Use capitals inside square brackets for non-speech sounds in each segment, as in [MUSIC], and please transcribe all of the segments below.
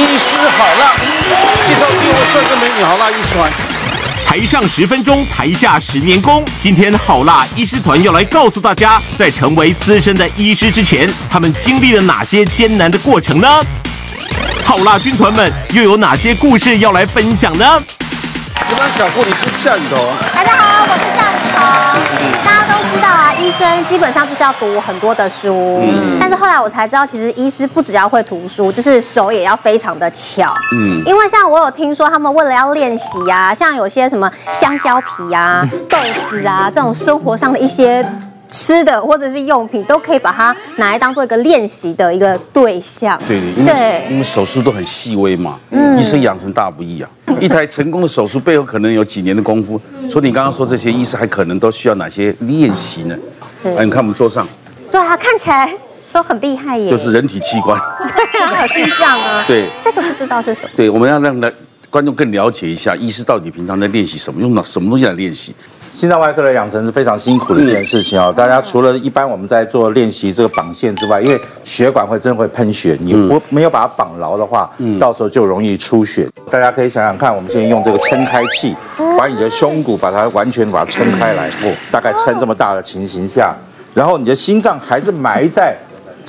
医师好辣，介绍六位帅哥美女好辣医师团。台上十分钟，台下十年功。今天好辣医师团要来告诉大家，在成为资深的医师之前，他们经历了哪些艰难的过程呢？好辣军团们又有哪些故事要来分享呢？值班小护理是夏雨桐。大家好，我是夏雨桐。基本上就是要读很多的书。嗯。但是后来我才知道，其实医师不只要会读书，就是手也要非常的巧。嗯。因为像我有听说，他们为了要练习啊，像有些什么香蕉皮啊、[LAUGHS] 豆子啊这种生活上的一些。吃的或者是用品都可以把它拿来当做一个练习的一个对象。对对，因为因为手术都很细微嘛，嗯，医生养成大不易啊。[LAUGHS] 一台成功的手术背后可能有几年的功夫。所以你刚刚说这些医师还可能都需要哪些练习呢？是，哎，你看我们桌上，对啊，看起来都很厉害耶。就是人体器官，对啊，心脏啊。[LAUGHS] 对，这个不知道是什么。对，我们要让来观众更了解一下，医师到底平常在练习什么，用到什么东西来练习。心脏外科的养成是非常辛苦的一件事情哦。大家除了一般我们在做练习这个绑线之外，因为血管会真的会喷血，你不没有把它绑牢的话，到时候就容易出血。大家可以想想看，我们现在用这个撑开器，把你的胸骨把它完全把它撑开来，哦，大概撑这么大的情形下，然后你的心脏还是埋在。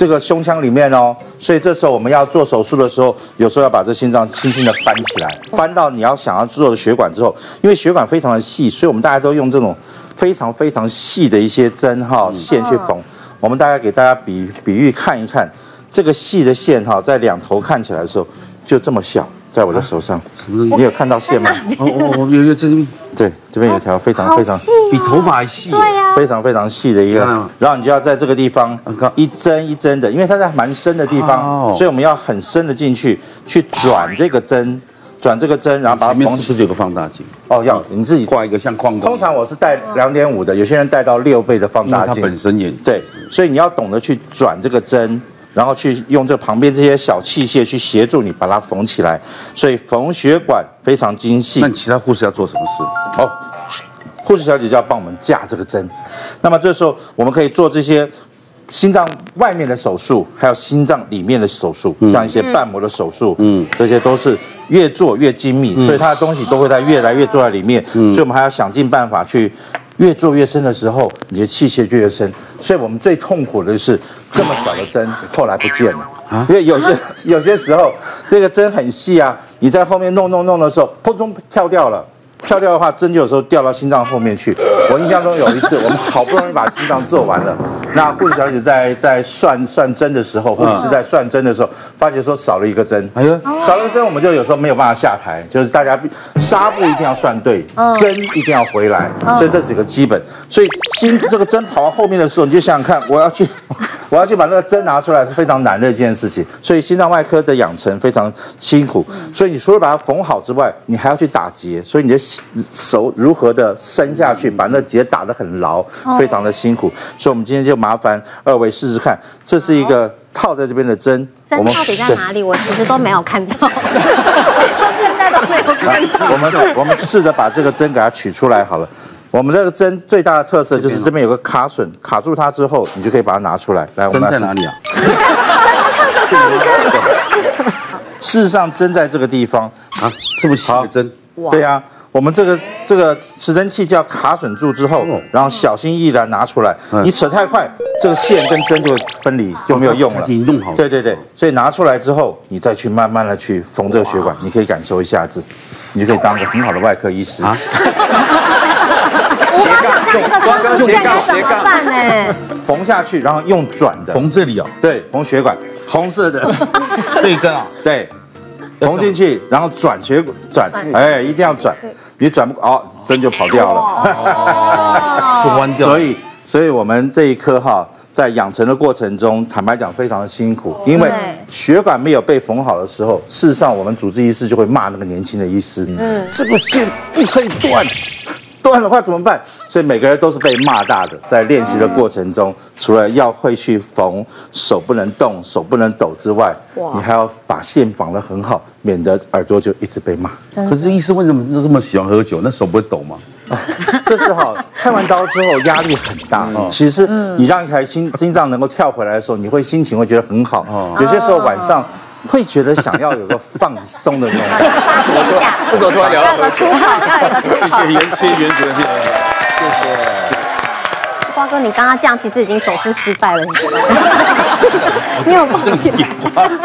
这个胸腔里面哦，所以这时候我们要做手术的时候，有时候要把这心脏轻轻的翻起来，翻到你要想要做的血管之后，因为血管非常的细，所以我们大家都用这种非常非常细的一些针哈线去缝。我们大概给大家比比喻看一看，这个细的线哈，在两头看起来的时候就这么小。在我的手上，你有看到线吗？哦哦哦，有有这边，对，这边有一条非常非常比头发还细，对呀，非常非常细的一个，然后你就要在这个地方一针一针的，因为它在蛮深的地方，所以我们要很深的进去去转这个针，转这个针，然后把它缝起。有个放大镜哦，要你自己挂一个像矿工。通常我是带两点五的，有些人带到六倍的放大镜。它本身也对，所以你要懂得去转这个针。然后去用这旁边这些小器械去协助你把它缝起来，所以缝血管非常精细。那其他护士要做什么事？哦，护士小姐就要帮我们架这个针。那么这时候我们可以做这些心脏外面的手术，还有心脏里面的手术，像一些瓣膜的手术，嗯，这些都是越做越精密，所以它的东西都会在越来越做在里面。所以我们还要想尽办法去。越做越深的时候，你的器械就越深，所以我们最痛苦的是这么小的针后来不见了啊！因为有些 [LAUGHS] 有些时候那个针很细啊，你在后面弄弄弄的时候，扑通跳掉了。跳掉的话，针就有时候掉到心脏后面去。我印象中有一次，我们好不容易把心脏做完了，那护士小姐在在算算针的时候，或者是在算针的时候，发觉说少了一个针。哎呦，少了一个针，我们就有时候没有办法下台，就是大家纱布一定要算对，针一定要回来，所以这几个基本。所以心这个针跑到后面的时候，你就想想看，我要去。[LAUGHS] 我要去把那个针拿出来是非常难的一件事情，所以心脏外科的养成非常辛苦。所以你除了把它缝好之外，你还要去打结，所以你的手如何的伸下去，把那结打得很牢，非常的辛苦。所以我们今天就麻烦二位试试看，这是一个套在这边的针，针到底在哪里？[LAUGHS] 我其实都没有看到，现在都没有看到。我 [LAUGHS] 们我们试着把这个针给它取出来好了。我们这个针最大的特色就是这边有个卡榫，卡住它之后，你就可以把它拿出来。来，我们针在哪里啊？事实上，针在这个地方啊，这么细的针。对呀，我们这个这个持针器就要卡榫住之后，然后小心翼翼的拿出来。你扯太快，这个线跟针就会分离，就没有用了。你弄好。对对对，所以拿出来之后，你再去慢慢的去缝这个血管，你可以感受一下子，你就可以当个很好的外科医师啊。[LAUGHS] 用光斜杠斜杠办呢？缝下去，然后用转的缝这里哦。对，缝血管，红色的 [LAUGHS] 这一根啊。对，缝进去，然后转血管转，哎，一定要转，你转不哦，针就跑掉了，哦，[LAUGHS] 弯掉。所以，所以我们这一颗哈，在养成的过程中，坦白讲非常的辛苦，因为血管没有被缝好的时候，事实上我们主治医师就会骂那个年轻的医师，嗯，这个线不可以断。断的话怎么办？所以每个人都是被骂大的。在练习的过程中，除了要会去缝，手不能动，手不能抖之外，你还要把线绑得很好，免得耳朵就一直被骂。可是医师为什么都这么喜欢喝酒？那手不会抖吗？[LAUGHS] 这是哈，开完刀之后压力很大。其实你让一台心心脏能够跳回来的时候，你会心情会觉得很好。有些时候晚上会觉得想要有个放松的那种。为什么突然聊要有个出口，要有个出口。谢谢袁，谢谢袁主任，谢谢。瓜哥，你刚刚这样其实已经手术失败了，你觉得 [LAUGHS] 吗？你有放弃吗？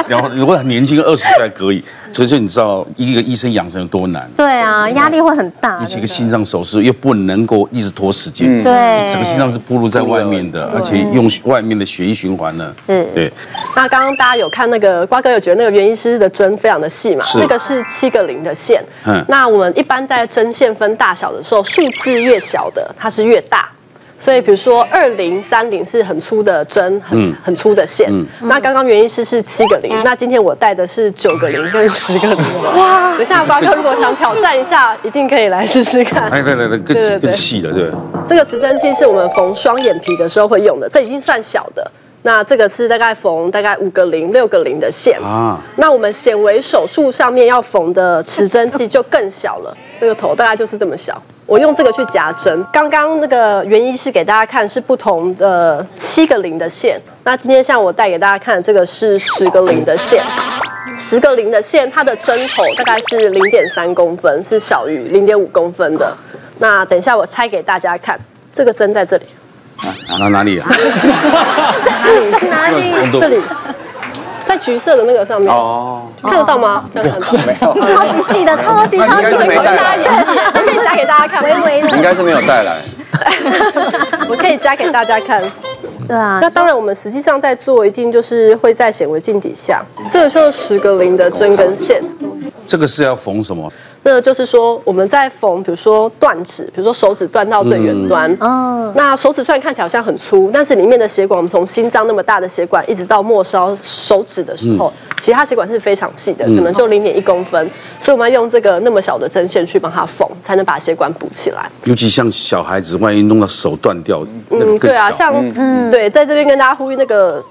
然后如果很年轻，二十岁还可以。所以说，你知道一个医生养成有多难？对啊，压力会很大。尤其个心脏手术又不能够一直拖时间，对，整个心脏是暴露在外面的，而且用外面的血液循环呢。是，对。那刚刚大家有看那个瓜哥有觉得那个袁医师的针非常的细嘛？是。那个是七个零的线。嗯。那我们一般在针线分大小的时候，数字越小的它是越大。所以，比如说二零三零是很粗的针，很很粗的线。嗯、那刚刚袁医师是七个零，那今天我带的是九个零跟十个零。哇！等下瓜哥如果想挑战一下，一定可以来试试看。哎来来来，更更细的，对。这个持针器是我们缝双眼皮的时候会用的，这已经算小的。那这个是大概缝大概五个零、六个零的线啊。那我们显微手术上面要缝的持针器就更小了，这个头大概就是这么小。我用这个去夹针。刚刚那个原医师给大家看是不同的七个零的线，那今天像我带给大家看的这个是十个零的线。十个零的线，它的针头大概是零点三公分，是小于零点五公分的。那等一下我拆给大家看，这个针在这里。啊，哪哪里啊？哪里？这里。在橘色的那个上面哦，看得到吗？这样看到没有？超级细的，超级超级细的，可以加给大家看，微微的，应该是没有带来。我可以加给大家看。对啊，那当然，我们实际上在做，一定就是会在显微镜底下。这个就是十个零的针跟线。这个是要缝什么？那就是说，我们在缝，比如说断指，比如说手指断到最远端，嗯，那手指虽然看起来好像很粗，但是里面的血管，我们从心脏那么大的血管，一直到末梢手指的时候，嗯、其他血管是非常细的，可能就零点一公分，所以我们要用这个那么小的针线去帮它缝，才能把血管补起来。尤其像小孩子，万一弄到手断掉，嗯，对啊，像嗯，对，在这边跟大家呼吁那个。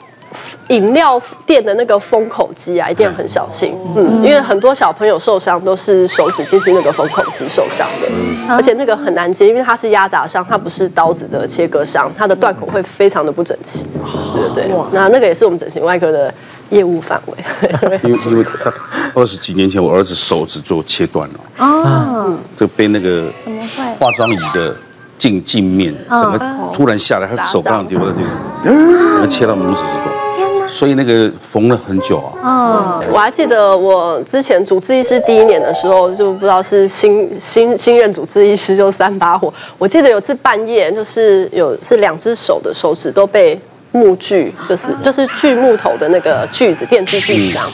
饮料店的那个封口机啊，一定要很小心，嗯，因为很多小朋友受伤都是手指进去那个封口机受伤的，嗯，而且那个很难接，因为它是压砸伤，它不是刀子的切割伤，它的断口会非常的不整齐，对对对，那那个也是我们整形外科的业务范围。[LAUGHS] 因为因为二十几年前我儿子手指做切断了，哦，就被那个化妆椅的镜镜面整个突然下来，他手刚好丢到这个，整个切到拇指之中。所以那个缝了很久啊。嗯，我还记得我之前主治医师第一年的时候，就不知道是新新新任主治医师就三把火。我记得有次半夜，就是有是两只手的手指都被木锯，就是就是锯木头的那个锯子电锯锯伤。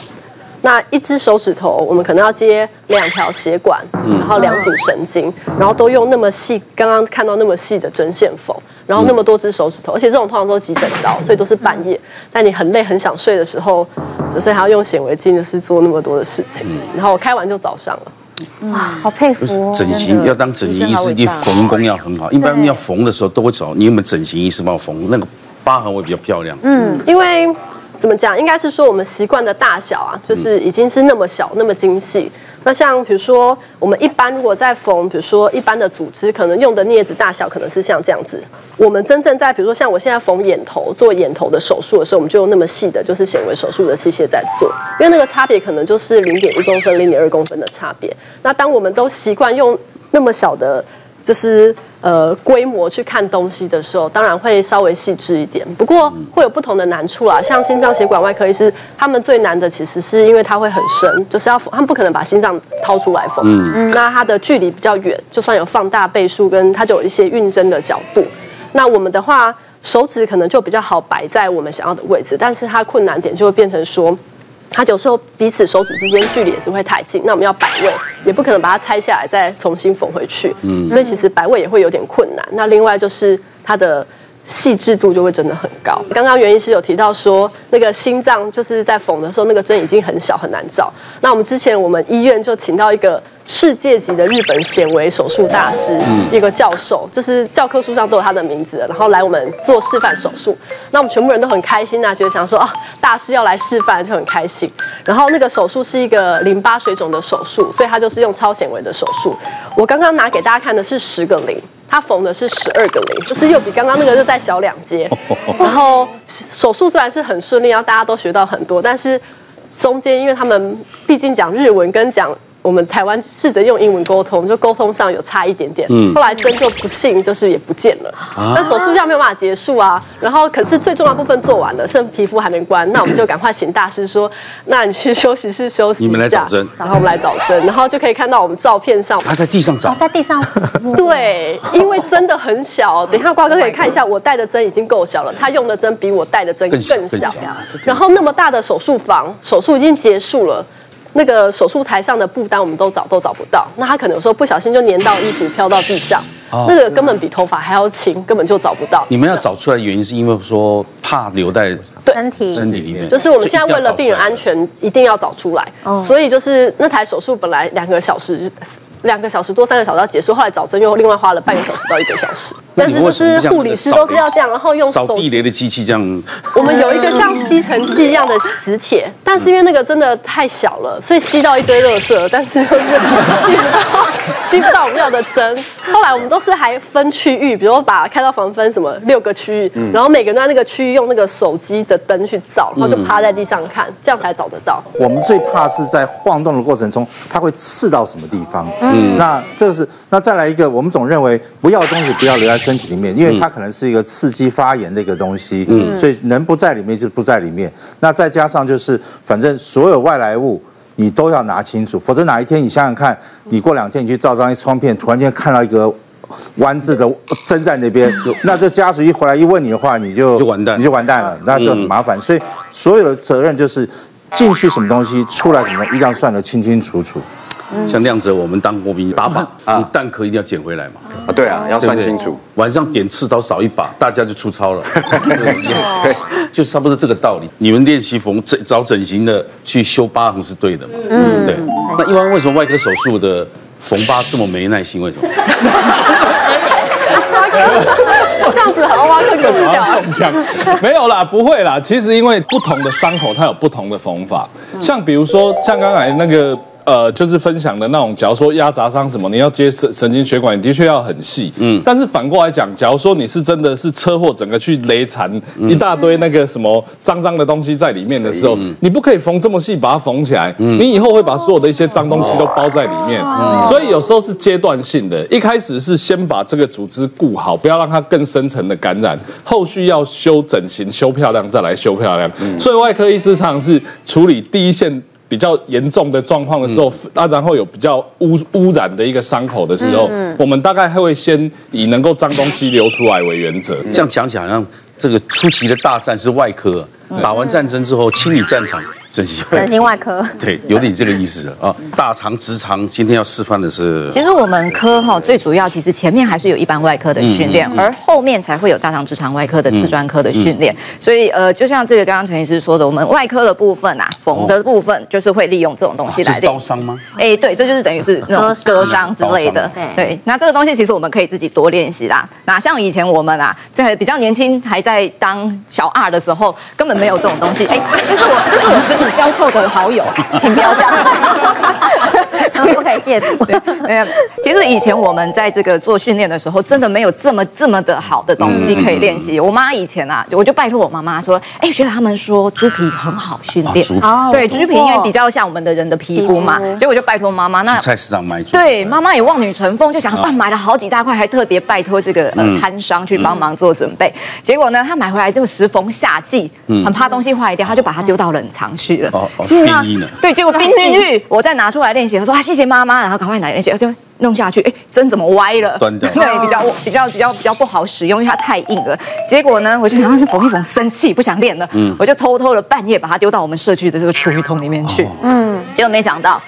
那一只手指头，我们可能要接两条血管，然后两组神经，然后都用那么细，刚刚看到那么细的针线缝。然后那么多只手指头，而且这种通常都是急诊刀，所以都是半夜。但你很累很想睡的时候，就是还要用显微镜，就是做那么多的事情。然后我开完就早上了。哇，好佩服哦！整形要当整形医师，你缝工要很好。一般要缝的时候都会找你有没有整形医师帮我缝，那个疤痕会比较漂亮。嗯，因为怎么讲，应该是说我们习惯的大小啊，就是已经是那么小那么精细。那像比如说，我们一般如果在缝，比如说一般的组织，可能用的镊子大小可能是像这样子。我们真正在比如说像我现在缝眼头做眼头的手术的时候，我们就用那么细的，就是显微手术的器械在做，因为那个差别可能就是零点一公分、零点二公分的差别。那当我们都习惯用那么小的。就是呃规模去看东西的时候，当然会稍微细致一点，不过会有不同的难处啦。像心脏血管外科医师，他们最难的其实是因为它会很深，就是要他们不可能把心脏掏出来缝，嗯，那它的距离比较远，就算有放大倍数，跟它就有一些运针的角度。那我们的话，手指可能就比较好摆在我们想要的位置，但是它困难点就会变成说。它有时候彼此手指之间距离也是会太近，那我们要摆位，也不可能把它拆下来再重新缝回去。嗯，所以其实摆位也会有点困难。那另外就是它的细致度就会真的很高。刚刚袁医师有提到说，那个心脏就是在缝的时候，那个针已经很小很难找。那我们之前我们医院就请到一个。世界级的日本显微手术大师，一个教授，就是教科书上都有他的名字，然后来我们做示范手术。那我们全部人都很开心呐，觉得想说啊，大师要来示范就很开心。然后那个手术是一个淋巴水肿的手术，所以他就是用超显微的手术。我刚刚拿给大家看的是十个零，他缝的是十二个零，就是又比刚刚那个就再小两阶。[LAUGHS] 然后手术虽然是很顺利，然后大家都学到很多，但是。中间，因为他们毕竟讲日文跟讲。我们台湾试着用英文沟通，就沟通上有差一点点。嗯，后来针就不幸就是也不见了。啊，那手术这样没有办法结束啊。然后可是最重要部分做完了，剩皮肤还没关，那我们就赶快请大师说，那你去休息室休息一下。你们来找针，然后我们来找针，然后就可以看到我们照片上。他在地上找，哦，在地上。对，因为真的很小。等一下瓜哥可以看一下，我带的针已经够小了，他用的针比我带的针更小。更小。然后那么大的手术房，手术已经结束了。那个手术台上的布单我们都找都找不到，那他可能有时候不小心就粘到衣服飘到地上，哦、那个根本比头发还要轻，根本就找不到。你们要找出来的原因是因为说怕留在身体身体里面，就是我们现在为了病人安全一定要找出来，所以就是那台手术本来两个小时。两个小时多，三个小时要结束，后来找针又另外花了半个小时到一个小时。但是就是护理师都是要这样，然后用扫地雷的机器这样。我们有一个像吸尘器一样的磁铁，但是因为那个真的太小了，所以吸到一堆垃圾，但是又是吸不到吸不到我们要的针。后来我们都是还分区域，比如说把开到房分什么六个区域，然后每个人在那个区域用那个手机的灯去照，然后就趴在地上看，这样才找得到。我们最怕是在晃动的过程中，它会刺到什么地方。嗯，那这个是那再来一个，我们总认为不要的东西不要留在身体里面，因为它可能是一个刺激发炎的一个东西，嗯，所以能不在里面就不在里面。那再加上就是，反正所有外来物你都要拿清楚，否则哪一天你想想看，你过两天你去照张 X 光片，突然间看到一个弯字的针在那边，[LAUGHS] 那这家属一回来一问你的话，你就就完蛋，你就完蛋了，那就很麻烦。所以所有的责任就是进去什么东西，出来什么，一定要算得清清楚楚。像亮子，我们当过兵打靶，你弹壳一定要捡回来嘛。啊，对啊，要算清楚。晚上点刺刀少一把，大家就出操了。[LAUGHS] 就差不多这个道理。你们练习缝整找整形的去修疤痕是对的嘛？嗯，对。那一般为什么外科手术的缝疤这么没耐心？为什么？[LAUGHS] 这样子好像挖坑给我跳。[LAUGHS] 没有啦，不会啦。其实因为不同的伤口它有不同的缝法，像比如说像刚才那个。呃，就是分享的那种，假如说压砸伤什么，你要接神神经血管，你的确要很细。嗯，但是反过来讲，假如说你是真的是车祸，整个去雷残一大堆那个什么脏脏的东西在里面的时候，你不可以缝这么细把它缝起来。你以后会把所有的一些脏东西都包在里面。所以有时候是阶段性的，一开始是先把这个组织顾好，不要让它更深层的感染，后续要修整形修漂亮再来修漂亮。所以外科医师常常是处理第一线。比较严重的状况的时候，啊，然后有比较污污染的一个伤口的时候，我们大概会先以能够脏东西流出来为原则。这样讲起来，好像这个初期的大战是外科，打完战争之后清理战场。整形整形外科，对，有点这个意思啊。大肠直肠今天要示范的是，其实我们科哈最主要，其实前面还是有一般外科的训练，而后面才会有大肠直肠外科的次专科的训练。所以呃，就像这个刚刚陈医师说的，我们外科的部分啊，缝的部分就是会利用这种东西来练。刀伤吗？哎，对，这就是等于是那种割伤之类的。对，那这个东西其实我们可以自己多练习啦。那像以前我们啊，在比较年轻还在当小二的时候，根本没有这种东西。哎，这是我，这是我实交扣的好友，请不要这样，[LAUGHS] 不可以亵渎。没有，其实以前我们在这个做训练的时候，真的没有这么这么的好的东西可以练习。我妈以前啊，我就拜托我妈妈说，哎，学长他们说猪皮很好训练，对，猪皮因为比较像我们的人的皮肤嘛，结果我就拜托妈妈，那菜市场买猪，对，妈妈也望女成凤，就想说买了好几大块，还特别拜托这个呃摊商去帮忙做准备。结果呢，她买回来就时逢夏季，很怕东西坏掉，她就把它丢到冷藏去了。结果呢？对，结果冰 [LAUGHS] 进去，我再拿出来练习。他说：“啊，谢谢妈妈。”然后赶快拿那些，就弄下去。哎，针怎么歪了？断掉。[LAUGHS] 对，比较比较比较比较不好使用，因为它太硬了。结果呢，我就想那是缝一缝，生气不想练了。嗯，我就偷偷的半夜把它丢到我们社区的这个厨余桶里面去。嗯，结果没想到。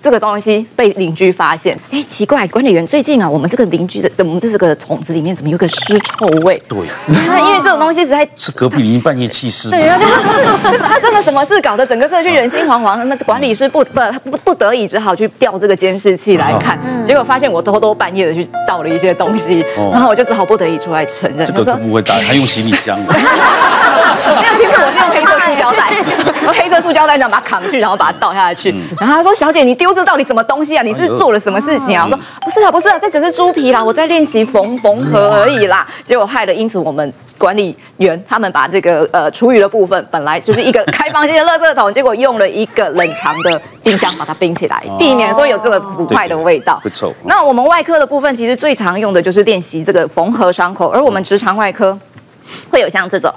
这个东西被邻居发现，哎，奇怪，管理员最近啊，我们这个邻居的怎么这个桶子里面怎么有个尸臭味？对，因为这种东西实在，是隔壁邻居半夜弃尸。对啊，[LAUGHS] 他真的什么事搞得整个社区人心惶惶，那管理师不不他不不得已只好去调这个监视器来看，结果发现我偷偷半夜的去倒了一些东西，然后我就只好不得已出来承认。这个不会打，他用行李箱。[LAUGHS] 没有，其实我是用黑色塑胶袋，用黑色塑胶袋这样把它扛去，然后把它倒下去。然后他说：“小姐，你丢。”这到底什么东西啊？你是做了什么事情啊？我说不是啊，不是啊，这只是猪皮啦，我在练习缝缝合而已啦。结果害了，因此我们管理员他们把这个呃厨余的部分本来就是一个开放性的垃圾桶，结果用了一个冷藏的冰箱把它冰起来，避免说有这个腐坏的味道。不臭。那我们外科的部分其实最常用的就是练习这个缝合伤口，而我们直肠外科会有像这种。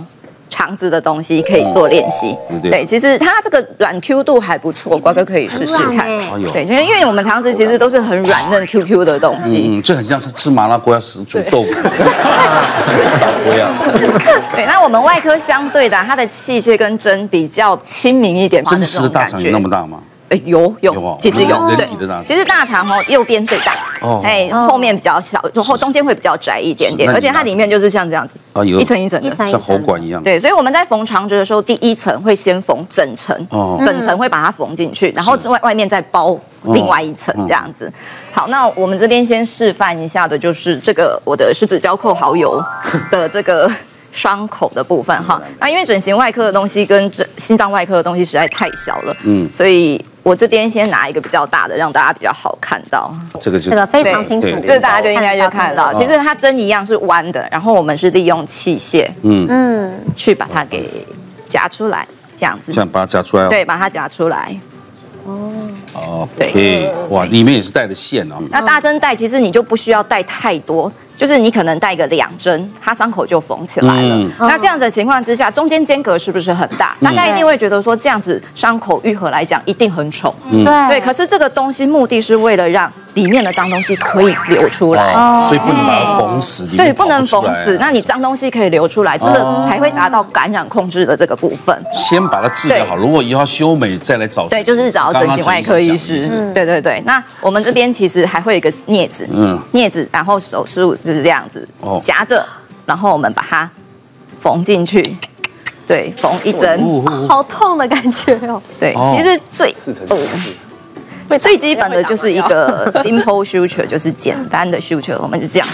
肠子的东西可以做练习，对，其实它这个软 Q 度还不错，瓜哥可以试试看。对，因为因为我们肠子其实都是很软嫩 Q Q 的东西，嗯，这很像是吃麻辣锅要煮豆腐。[LAUGHS] 对，那我们外科相对的，它的器械跟针比较亲民一点，真实的大肠有那么大吗？哎，有有，其实有，人体的大，其实大肠哦，右边最大，哦，哎，后面比较小，然后中间会比较窄一点点，而且它里面就是像这样子，啊，有一层一层的，像喉管一样。对，所以我们在缝肠子的时候，第一层会先缝整层，哦，整层会把它缝进去，然后外外面再包另外一层这样子。好，那我们这边先示范一下的就是这个我的十指交扣蚝油的 [LAUGHS] 这个伤口的部分哈。那因为整形外科的东西跟整心脏外科的东西实在太小了，嗯，所以。我这边先拿一个比较大的，让大家比较好看到。这个就这个非常清楚，这个大家就应该就看得到。其实它针一样是弯的，然后我们是利用器械，嗯嗯，去把它给夹出来，这样子。这样把它夹出来。哦对，把它夹出来。哦哦，对，哇，里面也是带的线哦。那大针带其实你就不需要带太多。就是你可能带个两针，它伤口就缝起来了。嗯、那这样子的情况之下，中间间隔是不是很大？嗯、大家一定会觉得说，这样子伤口愈合来讲一定很丑。嗯、对。可是这个东西目的是为了让里面的脏东西可以流出来，哦、所以不能把它缝死。嗯、对，不能缝死。那你脏东西可以流出来，这个才会达到感染控制的这个部分。先把它治疗好，如果以后修美再来找。对，就是找整形外科医师。嗯、对对对。那我们这边其实还会有一个镊子，嗯，镊子，然后手术就是这样子。哦夹着，然后我们把它缝进去，对，缝一针，好痛的感觉哦。对，其实最最基本的就是一个 [LAUGHS] [LAUGHS] simple suture，就是简单的 suture，我们就这样。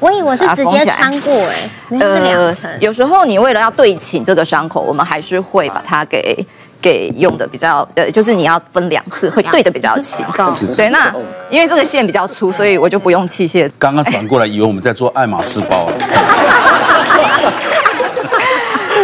我以为是直接穿过哎，呃，有时候你为了要对齐这个伤口，我们还是会把它给。给用的比较，呃，就是你要分两次，会对的比较齐。对，那因为这个线比较粗，所以我就不用器械。刚刚转过来，以为我们在做爱马仕包。[LAUGHS]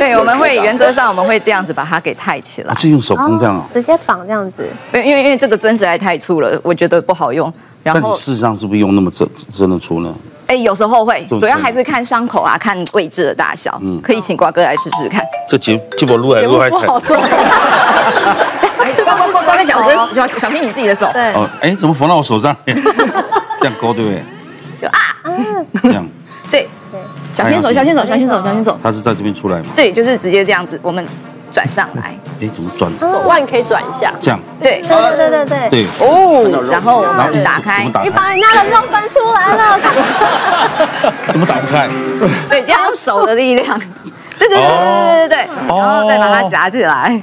对，我们会原则上我们会这样子把它给抬起来。是用手工这样，直接绑这样子。对，因为因为这个针实在太粗了，我觉得不好用。然后事实上是不是用那么真真的粗呢？哎，有时候会，主要还是看伤口啊，看位置的大小。嗯，可以请瓜哥来试试看。这节节目录来录还好做。哎，瓜瓜瓜瓜，小心小小心你自己的手。对。哦，哎，怎么缝到我手上？[LAUGHS] 这样勾对不对？就啊，这样。对对，小心手，小心手，小心手，小心手。它是在这边出来吗？对，就是直接这样子，我们。转上来，哎，怎么转？手腕可以转一下，这样。对，对对对对对。哦，然后我们打开，你把人家的肉翻出来了。[LAUGHS] 怎么打不开？对，要用手的力量。对对对对对对对。然后再把它夹起来。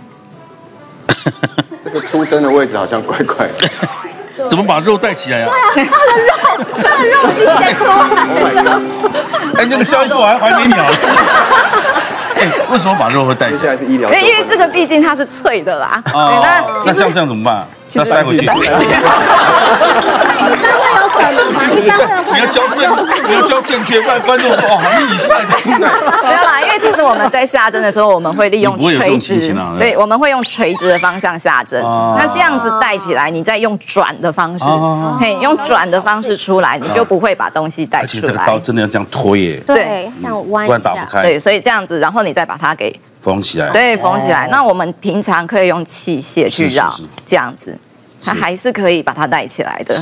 这个出针的位置好像怪怪的。怎么把肉带起来呀？对啊，他的肉，他的肉直接出来。哎，那个萧医师我还还给你啊。[LAUGHS] 哎，为什么把肉会带起来？是医疗。因为这个毕竟它是脆的啦。哦。那那像这样怎么办？那塞回去。[LAUGHS] [LAUGHS] 你要教正，你要教正确，不然观众哦，好逆向的听的。没有啦，因为其实我们在下针的时候，我们会利用垂直，对，我们会用垂直的方向下针。那这样子带起来，你再用转的方式，嘿，用转的方式出来，你就不会把东西带出来。而且这个刀真的要这样推耶。对，这样弯一下，不然打不开。对，所以这样子，然后你再把它给缝起来。对，缝起来。那我们平常可以用器械去绕，这样子。它还是可以把它带起来的，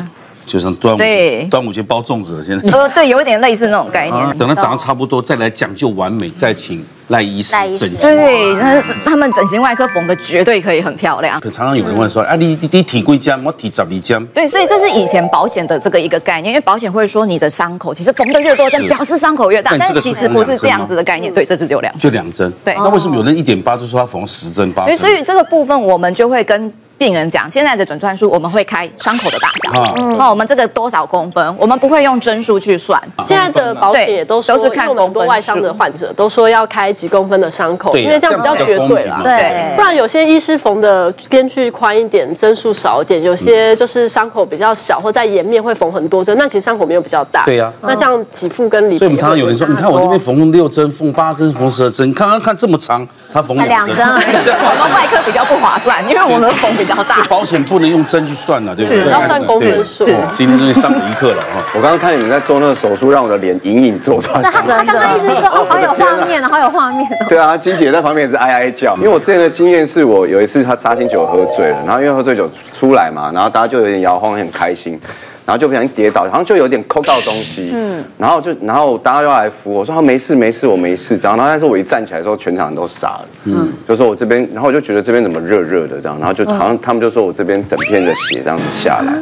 就像端午节，端午节包粽子了。现在呃，对，有一点类似那种概念。[LAUGHS] 等它长得差不多，再来讲究完美，再请赖医师整形。对，那他们整形外科缝的绝对可以很漂亮。可常常有人问说，啊，你你提几针？我提十二针。对，所以这是以前保险的这个一个概念，因为保险会说你的伤口其实缝的越多针，表示伤口越大，但其实不是这样子的概念。对，这次就两，就两针。对，那为什么有人一点八就说他缝十针八针？所以这个部分我们就会跟。病人讲，现在的诊断书我们会开伤口的大小，啊。那我们这个多少公分，我们不会用针数去算。现在的保险也都都是看我们很多公分。外伤的患者都说要开几公分的伤口，因为这样比较绝对啦。对。不然有些医师缝的边距宽一点，针数少一点，有些就是伤口比较小，或在颜面会缝很多针，那其实伤口没有比较大。对呀那这样给付跟理赔，所以我们常常有人说，你看我这边缝六针、缝八针、缝十二针，看看看这么长，他缝两针，两针。而 [LAUGHS] 已我们外科比较不划算，因为我们缝比较大。保险不能用针去算了，对不对？是要算公分数。哦今天终于上了一课了啊。[LAUGHS] 我刚刚看你们在做那个手术，让我的脸隐隐作痛。[LAUGHS] 那他他刚刚一直说 [LAUGHS] 哦，好有画面哦，好有画面哦。对啊，金姐在旁边也是哀哀叫，因为我之前的经验是我有一次他杀青酒喝醉了，然后因为喝醉酒出来嘛，然后大家就有点摇晃，很开心，然后就不小心跌倒，好像就有点抠到东西，嗯，然后就然后大家又来扶我说他没事没事我没事这样，然后但是我一站起来的时候全场人都傻了，嗯，就说我这边，然后我就觉得这边怎么热热的这样，然后就好像他们就说我这边整片的血这样子下来，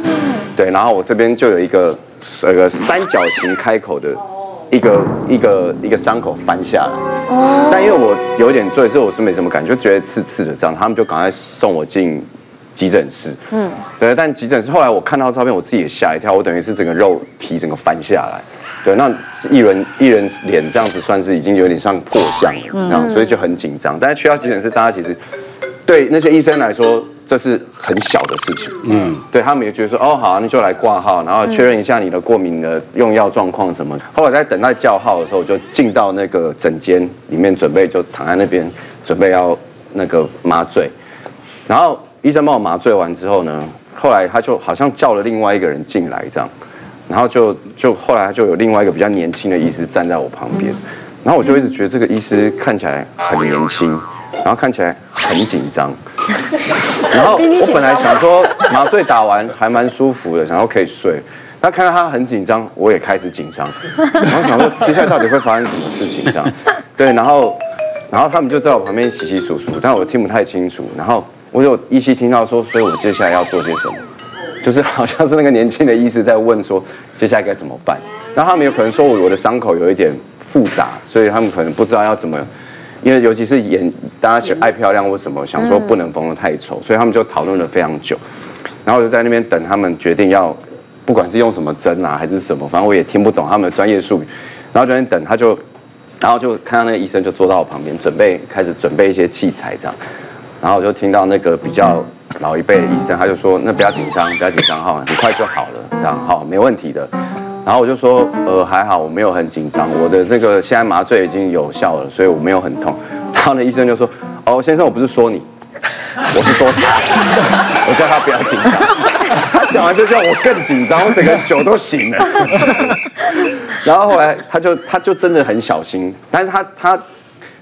对，然后我这边就有一个呃个三角形开口的。一个一个一个伤口翻下来，但因为我有点醉，所以我是没什么感觉，就觉得刺刺的这样，他们就赶快送我进急诊室。嗯，对，但急诊室后来我看到照片，我自己也吓一跳，我等于是整个肉皮整个翻下来，对，那一人一人脸这样子算是已经有点像破相了，这样，所以就很紧张。但是去到急诊室，大家其实对那些医生来说。这是很小的事情，嗯，对他们也觉得说，哦，好、啊，那就来挂号，然后确认一下你的过敏的用药状况什么。后来在等待叫号的时候，我就进到那个诊间里面，准备就躺在那边，准备要那个麻醉。然后医生帮我麻醉完之后呢，后来他就好像叫了另外一个人进来，这样，然后就就后来就有另外一个比较年轻的医师站在我旁边，然后我就一直觉得这个医师看起来很年轻。然后看起来很紧张，[LAUGHS] 然后我本来想说麻醉打完还蛮舒服的，然后可以睡。他看到他很紧张，我也开始紧张，然后想说接下来到底会发生什么事情这样。对，然后然后他们就在我旁边窸窸窣窣，但我听不太清楚。然后我有依稀听到说，所以我接下来要做些什么，就是好像是那个年轻的医师在问说接下来该怎么办。然后他们有可能说我我的伤口有一点复杂，所以他们可能不知道要怎么。因为尤其是眼，大家喜爱漂亮或什么，想说不能缝得太丑，所以他们就讨论了非常久。然后我就在那边等他们决定要，不管是用什么针啊还是什么，反正我也听不懂他们的专业术语。然后就在那边等，他就，然后就看到那个医生就坐到我旁边，准备开始准备一些器材这样。然后我就听到那个比较老一辈的医生，他就说：“那不要紧张，不要紧张哈，很快就好了，这样好，没问题的。”然后我就说，呃，还好，我没有很紧张，我的这个现在麻醉已经有效了，所以我没有很痛。然后呢，医生就说，哦，先生，我不是说你，我是说他，我叫他不要紧张。他讲完就叫我更紧张，我整个酒都醒了。然后后来他就他就真的很小心，但是他他。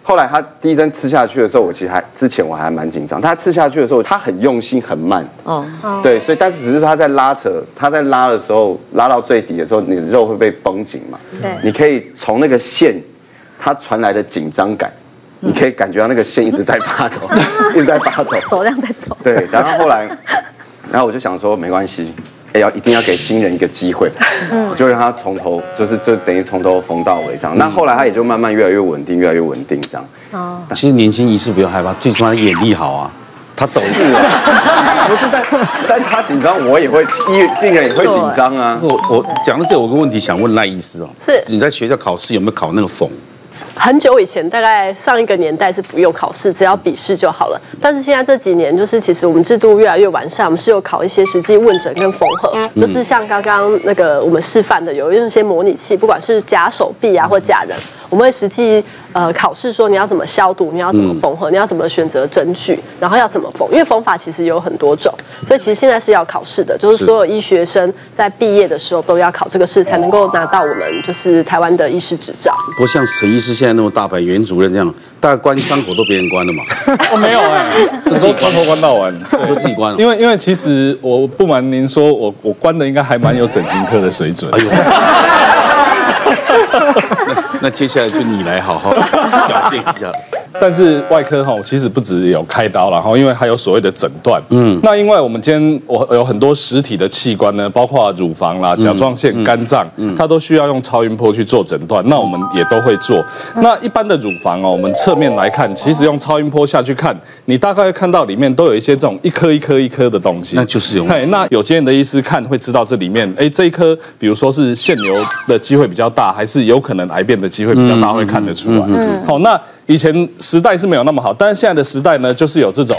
后来他第一针吃下去的时候，我其实还之前我还蛮紧张。他吃下去的时候，他很用心很慢。哦，对，所以但是只是他在拉扯，他在拉的时候，拉到最底的时候，你的肉会被绷紧嘛？对，你可以从那个线，它传来的紧张感，你可以感觉到那个线一直在发抖，[LAUGHS] 一直在发抖，手这样在抖。对，然后后来，然后我就想说，没关系。要一定要给新人一个机会，嗯，就让他从头，就是就等于从头缝到尾这样。那后来他也就慢慢越来越稳定，越来越稳定这样。哦，其实年轻医师不要害怕，最起码他眼力好啊，他懂事啊。[LAUGHS] 不是，但但他紧张，我也会，医病人也会紧张啊。我我讲到这，我有个问题想问赖医师哦，是你在学校考试有没有考那个缝？很久以前，大概上一个年代是不用考试，只要笔试就好了。但是现在这几年，就是其实我们制度越来越完善，我们是有考一些实际问诊跟缝合，就是像刚刚那个我们示范的，有用一些模拟器，不管是假手臂啊或假人，我们会实际呃考试说你要怎么消毒，你要怎么缝合，你要怎么选择针具，然后要怎么缝，因为缝法其实有很多种，所以其实现在是要考试的，就是所有医学生在毕业的时候都要考这个试，才能够拿到我们就是台湾的医师执照。不像陈医师现在那么大牌，袁主任这样，大概关伤口都别人关了嘛？我没有哎，都从头关到完，都自己关了。因为因为其实我不瞒您说，我我关的应该还蛮有整形科的水准。哎呦，[LAUGHS] 那那接下来就你来好好 [LAUGHS] 表现一下。但是外科哈，其实不只有开刀，然后因为还有所谓的诊断。嗯，那因为我们今天我有很多实体的器官呢，包括乳房啦、甲状腺、肝脏，它都需要用超音波去做诊断。那我们也都会做。那一般的乳房哦，我们侧面来看，其实用超音波下去看，你大概会看到里面都有一些这种一颗一颗一颗的东西。那就是有。哎，那有经验的医师看会知道这里面，哎，这一颗，比如说是腺瘤的机会比较大，还是有可能癌变的机会比较大，会看得出来。好，那。以前时代是没有那么好，但是现在的时代呢，就是有这种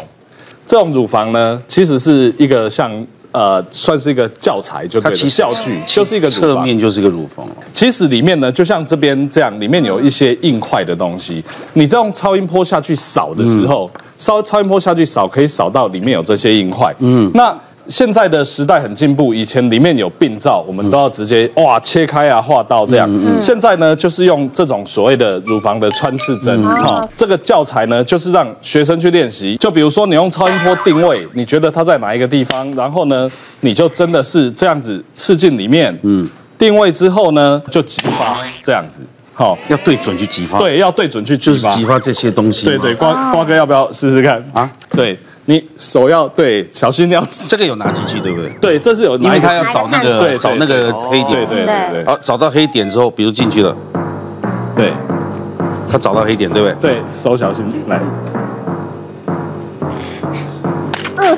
这种乳房呢，其实是一个像呃，算是一个教材，就对了，教具，就是一个侧面就是一个乳房。其实里面呢，就像这边这样，里面有一些硬块的东西。你这样超音波下去扫的时候，稍微超音波下去扫，可以扫到里面有这些硬块。嗯，那。现在的时代很进步，以前里面有病灶，我们都要直接哇切开啊，划刀这样。嗯、现在呢，就是用这种所谓的乳房的穿刺针。哈、嗯，这个教材呢，就是让学生去练习。就比如说，你用超音波定位，你觉得它在哪一个地方，然后呢，你就真的是这样子刺进里面。嗯，定位之后呢，就激发这样子。好，要对准去激发。对，要对准去激发这些东西。对对，瓜瓜哥要不要试试看啊？对。你手要对，小心要这个有拿机器对不对？对，这是有拿，因为他要找那个对找那个黑点，对对对对。好，找到黑点之后，比如进去了，对，他找到黑点对不对？对，手小心来，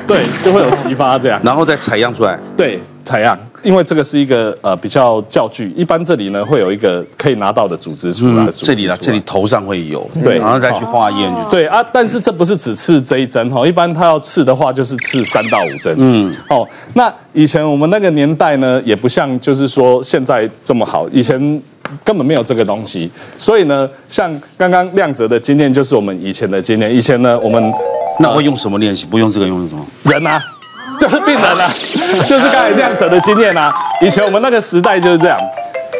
对，就会有激发这样，然后再采样出来，对，采样。因为这个是一个呃比较教具，一般这里呢会有一个可以拿到的组织出来，这里呢这里头上会有，对，然后再去化验。对啊，但是这不是只刺这一针哈，一般他要刺的话就是刺三到五针。嗯，哦，那以前我们那个年代呢，也不像就是说现在这么好，以前根本没有这个东西，所以呢，像刚刚亮哲的经验就是我们以前的经验，以前呢我们那会用什么练习？不用这个用什么？人啊。就是病人啊，就是刚才亮哲的经验啊。以前我们那个时代就是这样，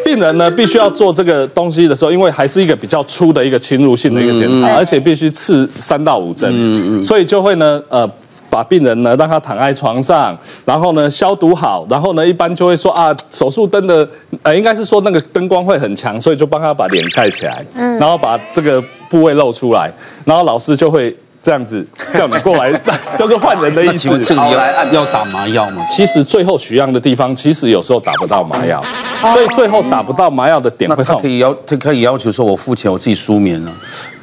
病人呢必须要做这个东西的时候，因为还是一个比较粗的一个侵入性的一个检查，而且必须刺三到五针，所以就会呢，呃，把病人呢让他躺在床上，然后呢消毒好，然后呢一般就会说啊，手术灯的，呃，应该是说那个灯光会很强，所以就帮他把脸盖起来，然后把这个部位露出来，然后老师就会。这样子叫你过来，[LAUGHS] 就是换人的意思。要要打麻药吗？其实最后取样的地方，其实有时候打不到麻药，所以最后打不到麻药的点会痛。那他可以要，他可以要求说，我付钱，我自己舒眠了。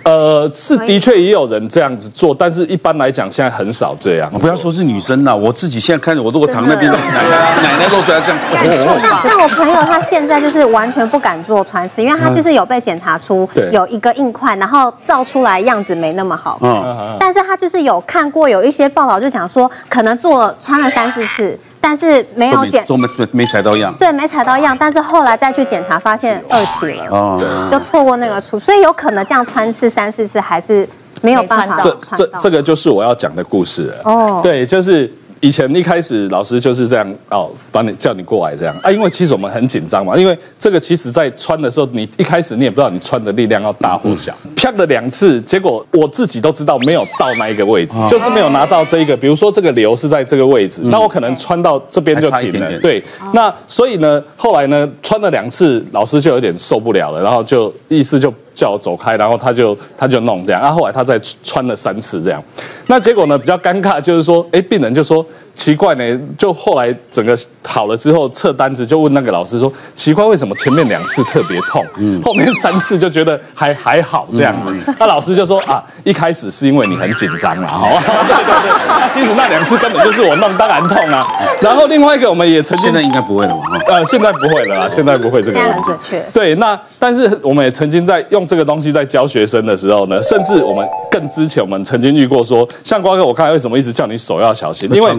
呃，是的确也有人这样子做，但是一般来讲现在很少这样。我不要说是女生了，我自己现在看着我如果躺那边，[LAUGHS] 奶奶奶奶露出来这样子。[LAUGHS] 像我朋友他现在就是完全不敢做穿刺，因为他就是有被检查出有一个硬块，然后照出来样子没那么好嗯。但是他就是有看过有一些报道就讲说，可能做了穿了三四次。但是没有检，都没没采到样，对，没采到样。但是后来再去检查，发现二期了，哦，就错过那个处，所以有可能这样穿刺三四次还是没有办法。这这这个就是我要讲的故事了。哦，对，就是。以前一开始老师就是这样哦，把你叫你过来这样。啊，因为其实我们很紧张嘛，因为这个其实在穿的时候，你一开始你也不知道你穿的力量要大或小，啪了两次，结果我自己都知道没有到那一个位置，就是没有拿到这一个，比如说这个流是在这个位置，那我可能穿到这边就停了，对，那所以呢，后来呢，穿了两次，老师就有点受不了了，然后就意思就。叫我走开，然后他就他就弄这样，然后后来他再穿了三次这样，那结果呢比较尴尬，就是说，哎，病人就说奇怪呢，就后来整个好了之后测单子就问那个老师说，奇怪为什么前面两次特别痛，嗯，后面三次就觉得还 [LAUGHS] 还好这样子，那老师就说啊，一开始是因为你很紧张嘛，好吧，对对对，那其实那两次根本就是我弄，当然痛啊。然后另外一个我们也曾经，现在应该不会了吧，呃，现在不会了啊，现在不会这个，现在很准确，对，那但是我们也曾经在用。这个东西在教学生的时候呢，甚至我们更之前，我们曾经遇过说，像瓜哥，我刚才为什么一直叫你手要小心？因为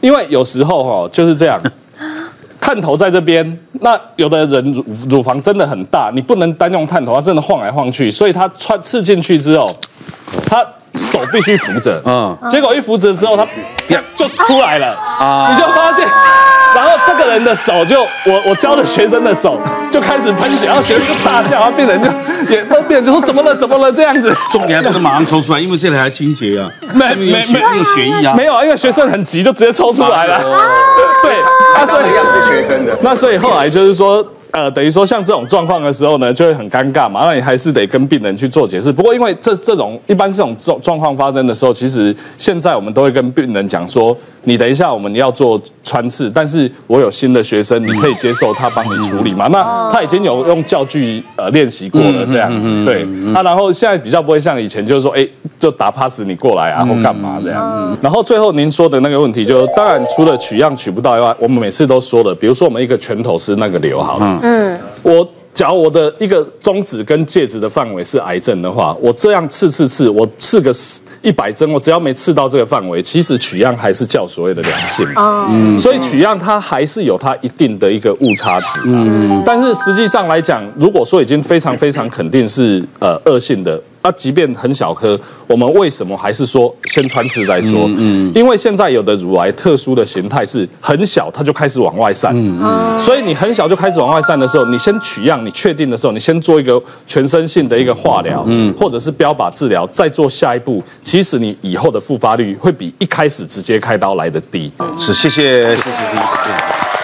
因为有时候哈就是这样，[LAUGHS] 探头在这边，那有的人乳乳房真的很大，你不能单用探头，它真的晃来晃去，所以它穿刺进去之后，他手必须扶着，嗯，结果一扶着之后，他就出来了。啊，你就发现。然后这个人的手就我我教的学生的手就开始喷血，然后学生就大叫，然后病人就也病人就说怎么了怎么了这样子，重点还不是马上抽出来，因为这里还清洁啊，没没没有血液啊，没有啊，因为学生很急就直接抽出来了，对，他说一样是学生的，那所以后来就是说。呃，等于说像这种状况的时候呢，就会很尴尬嘛，那你还是得跟病人去做解释。不过因为这这种一般这种状状况发生的时候，其实现在我们都会跟病人讲说，你等一下我们要做穿刺，但是我有新的学生，你可以接受他帮你处理嘛？那他已经有用教具呃练习过了这样子，对。那然后现在比较不会像以前，就是说，哎，就打 pass 你过来啊，或干嘛这样。然后最后您说的那个问题，就当然除了取样取不到以外，我们每次都说的，比如说我们一个拳头是那个瘤，好了，嗯，我。假如我的一个中指跟戒指的范围是癌症的话，我这样刺刺刺，我刺个一百针，我只要没刺到这个范围，其实取样还是叫所谓的良性。嗯，所以取样它还是有它一定的一个误差值。嗯，但是实际上来讲，如果说已经非常非常肯定是呃恶性的。那即便很小颗，我们为什么还是说先穿刺再说？嗯，因为现在有的乳癌特殊的形态是很小，它就开始往外散。嗯，所以你很小就开始往外散的时候，你先取样，你确定的时候，你先做一个全身性的一个化疗，嗯，或者是标靶治疗，再做下一步，其实你以后的复发率会比一开始直接开刀来的低。是，谢谢，谢谢李医师。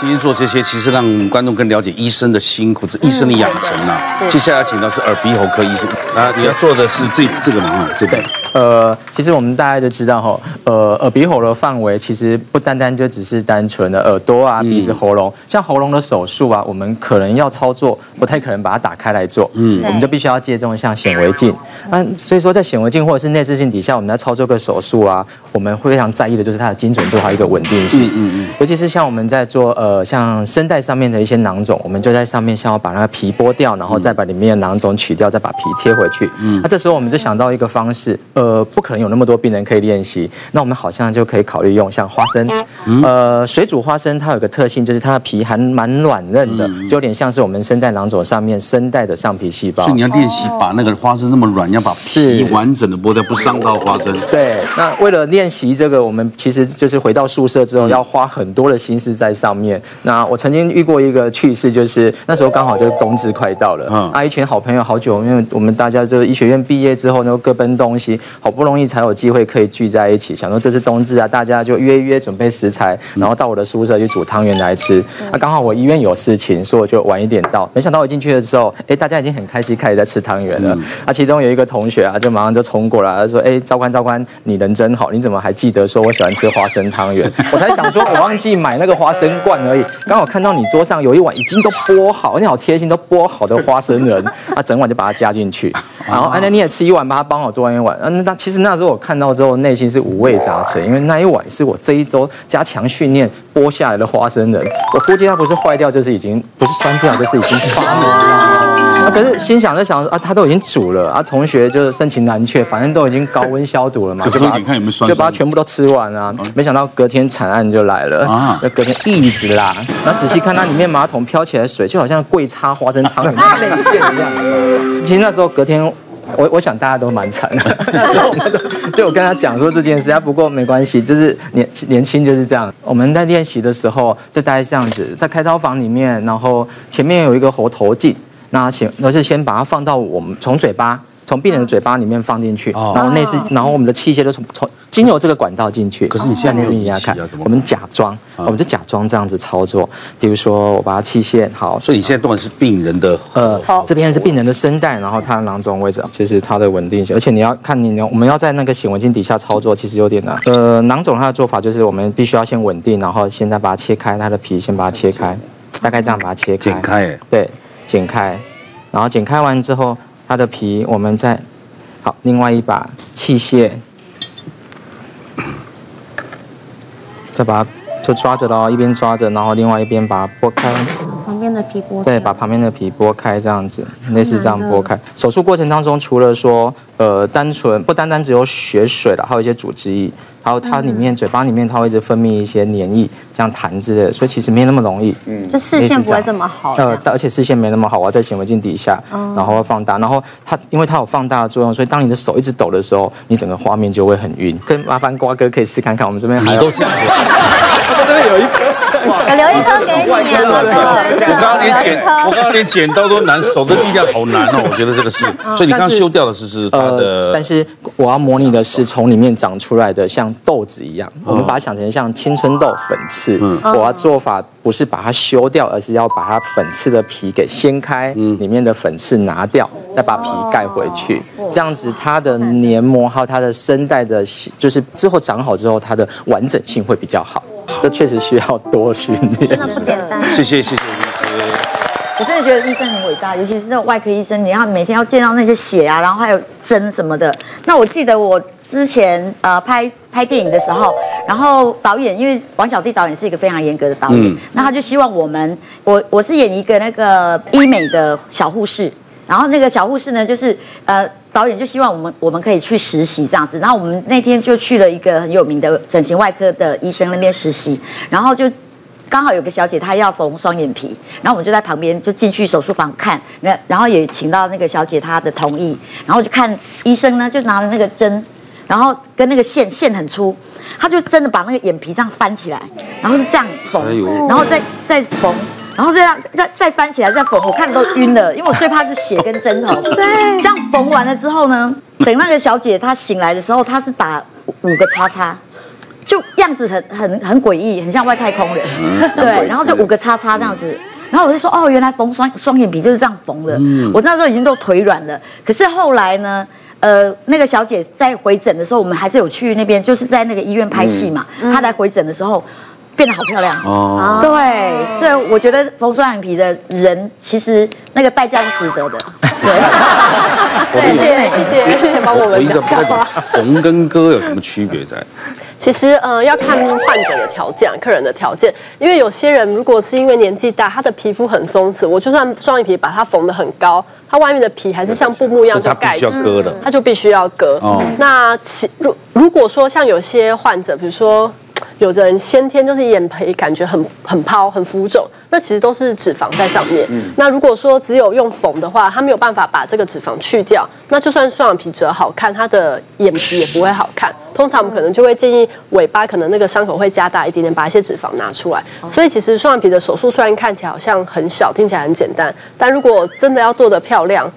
今天做这些，其实让观众更了解医生的辛苦，这医生的养成啊。接下来请到是耳鼻喉科医生，啊，你要做的是这这个嘛？对不对？呃，其实我们大家都知道哈，呃，耳鼻喉的范围其实不单单就只是单纯的耳朵啊、鼻子、喉咙。像喉咙的手术啊，我们可能要操作，不太可能把它打开来做，嗯，我们就必须要借重像显微镜。那所以说，在显微镜或者是内视镜底下，我们在操作个手术啊，我们会非常在意的就是它的精准度还有一个稳定性。嗯嗯嗯。尤其是像我们在做呃像声带上面的一些囊肿，我们就在上面先要把那个皮剥掉，然后再把里面的囊肿取掉，再把皮贴回去。嗯。那这时候我们就想到一个方式，呃，不可能有那么多病人可以练习，那我们好像就可以考虑用像花生，呃，水煮花生，它有个特性，就是它的皮还蛮软嫩的，就有点像是我们声带囊肿上面声带的上皮细胞。所以你要练习把那个花生那么软，要把皮完整的剥掉，不伤到花生。对，那为了练习这个，我们其实就是回到宿舍之后要花很多的心思在上面。那我曾经遇过一个趣事，就是那时候刚好就是冬至快到了，啊，一群好朋友好久，因为我们大家就医学院毕业之后呢，各奔东西，好不容易才有机会可以聚在一起，想说这是冬至啊，大家就约约准备食材，然后到我的宿舍去煮汤圆来吃。那刚好我医院有事情，所以我就晚一点到。没想到我进去的时候，哎，大家已经很开心，开始在吃汤圆了。啊，其中有一个同学啊，就马上就冲过来，他说：“哎，赵官赵官，你人真好，你怎么还记得说我喜欢吃花生汤圆？” [LAUGHS] 我才想说，我忘记买那个花生罐而已，刚好看到你桌上有一碗已经都剥好，你好贴心，都剥好的花生仁，啊，整碗就把它加进去。然后，哎，那你也吃一碗，把它帮我端一碗。嗯，那其实那时候我看到之后，内心是五味杂陈，因为那一碗是我这一周加强训练剥下来的花生仁，我估计它不是坏掉，就是已经不是酸掉，就是已经发霉了。啊，可是心想在想啊，它都已经煮了啊，同学就是盛情难却，反正都已经高温消毒了嘛，就把它就把它全部都吃完啊。没想到隔天惨案就来了啊，那隔天一直拉，然后仔细看它里面马桶飘起来水，就好像桂叉花生汤里面内馅一样。其实那时候隔天。我我想大家都蛮惨的，那时候我们都就我跟他讲说这件事啊，不过没关系，就是年年轻就是这样。我们在练习的时候就大概这样子，在开刀房里面，然后前面有一个喉头镜，那先那是先把它放到我们从嘴巴。从病人的嘴巴里面放进去，然后内视，然后我们的器械都从从经由这个管道进去。可是你现在内视镜下看，我们假装，我们就假装这样子操作。比如说，我把它器械好，所以你现在动的是病人的呃，这边是病人的声带，然后它的囊肿位置，其实它的稳定性。而且你要看你，我们要在那个显微镜底下操作，其实有点难。呃，囊肿它的做法就是我们必须要先稳定，然后现在把它切开，它的皮先把它切开，大概这样把它切开。剪开。对，剪开，然后剪开完之后。它的皮，我们再好，另外一把器械，再把它就抓着了，一边抓着，然后另外一边把它拨开，的皮剥，对，把旁边的皮剥开，这样子，类似这样剥开。手术过程当中，除了说，呃，单纯不单单只有血水了，还有一些组织液。还有它里面嘴巴里面，它会一直分泌一些黏液，像痰之类的，所以其实没那么容易。嗯，就视线不会这么好。呃，而且视线没那么好，我要在显微镜底下，然后放大，然后它因为它有放大的作用，所以当你的手一直抖的时候，你整个画面就会很晕。跟麻烦瓜哥可以试看看，我们这边还有。都这样子。我这边有一颗，我留一颗给你。我刚刚连剪，我刚刚连剪刀都难，手的力量好难哦，我觉得这个是。所以你刚刚修掉的是是它的。但是我要模拟的是从里面长出来的像。豆子一样，我们把它想成像青春豆粉刺。嗯，我要做法不是把它修掉，而是要把它粉刺的皮给掀开，里面的粉刺拿掉，再把皮盖回去，这样子它的黏膜还有它的声带的，就是之后长好之后，它的完整性会比较好。这确实需要多训练，真的不简单。谢谢谢谢医师。我真的觉得医生很伟大，尤其是那种外科医生，你要每天要见到那些血啊，然后还有针什么的。那我记得我之前呃拍拍电影的时候，然后导演因为王小弟导演是一个非常严格的导演，那他就希望我们，我我是演一个那个医美的小护士，然后那个小护士呢，就是呃导演就希望我们我们可以去实习这样子，然后我们那天就去了一个很有名的整形外科的医生那边实习，然后就。刚好有个小姐她要缝双眼皮，然后我们就在旁边就进去手术房看，那然后也请到那个小姐她的同意，然后就看医生呢就拿了那个针，然后跟那个线线很粗，他就真的把那个眼皮这样翻起来，然后是这样缝，然后再再缝，然后这样再再翻起来再缝，我看都晕了，因为我最怕是血跟针头。[LAUGHS] 对，这样缝完了之后呢，等那个小姐她醒来的时候，她是打五个叉叉。就样子很很很诡异，很像外太空人，嗯、对，然后就五个叉叉这样子，嗯、然后我就说哦，原来缝双双眼皮就是这样缝的，嗯、我那时候已经都腿软了，可是后来呢，呃，那个小姐在回诊的时候，我们还是有去那边，就是在那个医院拍戏嘛，嗯、她来回诊的时候变得好漂亮哦，对，所以我觉得缝双眼皮的人其实那个代价是值得的，[LAUGHS] 对，谢谢谢谢谢谢帮我们讲一下，缝跟割有什么区别在？其实，呃，要看患者的条件，客人的条件。因为有些人如果是因为年纪大，他的皮肤很松弛，我就算双眼皮把它缝得很高，它外面的皮还是像布幕一样就盖着，他就必须要割。哦，那其如如果说像有些患者，比如说。有的人先天就是眼皮感觉很很泡很浮肿，那其实都是脂肪在上面。嗯，那如果说只有用缝的话，它没有办法把这个脂肪去掉，那就算双眼皮折好看，它的眼皮也不会好看。通常我们可能就会建议尾巴可能那个伤口会加大一点点，把一些脂肪拿出来。所以其实双眼皮的手术虽然看起来好像很小，听起来很简单，但如果真的要做得漂亮。